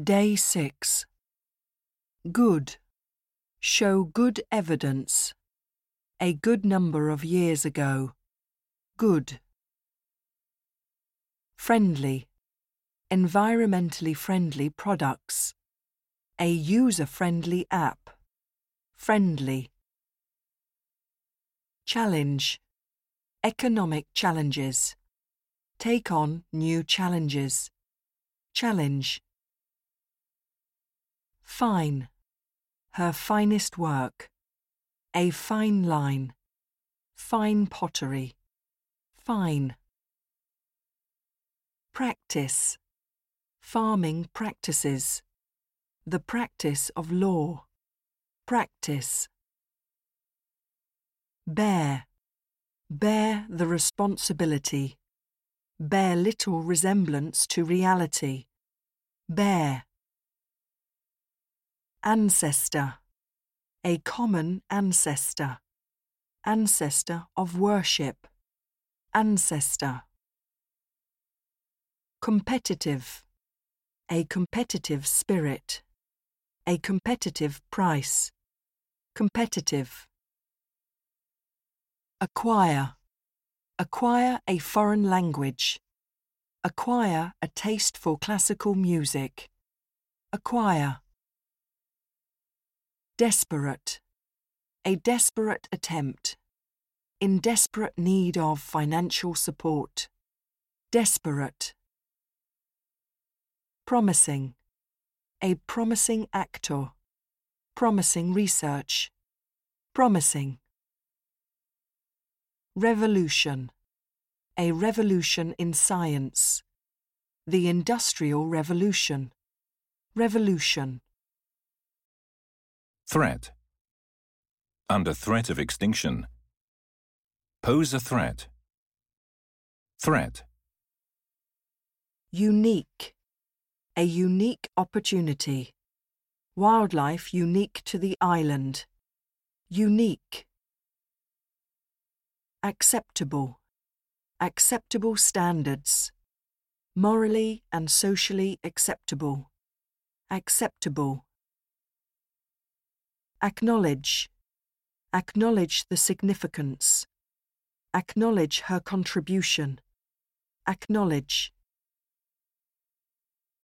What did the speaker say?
Day 6. Good. Show good evidence. A good number of years ago. Good. Friendly. Environmentally friendly products. A user friendly app. Friendly. Challenge. Economic challenges. Take on new challenges. Challenge. Fine. Her finest work. A fine line. Fine pottery. Fine. Practice. Farming practices. The practice of law. Practice. Bear. Bear the responsibility. Bear little resemblance to reality. Bear. Ancestor. A common ancestor. Ancestor of worship. Ancestor. Competitive. A competitive spirit. A competitive price. Competitive. Acquire. Acquire a foreign language. Acquire a taste for classical music. Acquire. Desperate. A desperate attempt. In desperate need of financial support. Desperate. Promising. A promising actor. Promising research. Promising. Revolution. A revolution in science. The Industrial Revolution. Revolution. Threat. Under threat of extinction. Pose a threat. Threat. Unique. A unique opportunity. Wildlife unique to the island. Unique. Acceptable. Acceptable standards. Morally and socially acceptable. Acceptable. Acknowledge. Acknowledge the significance. Acknowledge her contribution. Acknowledge.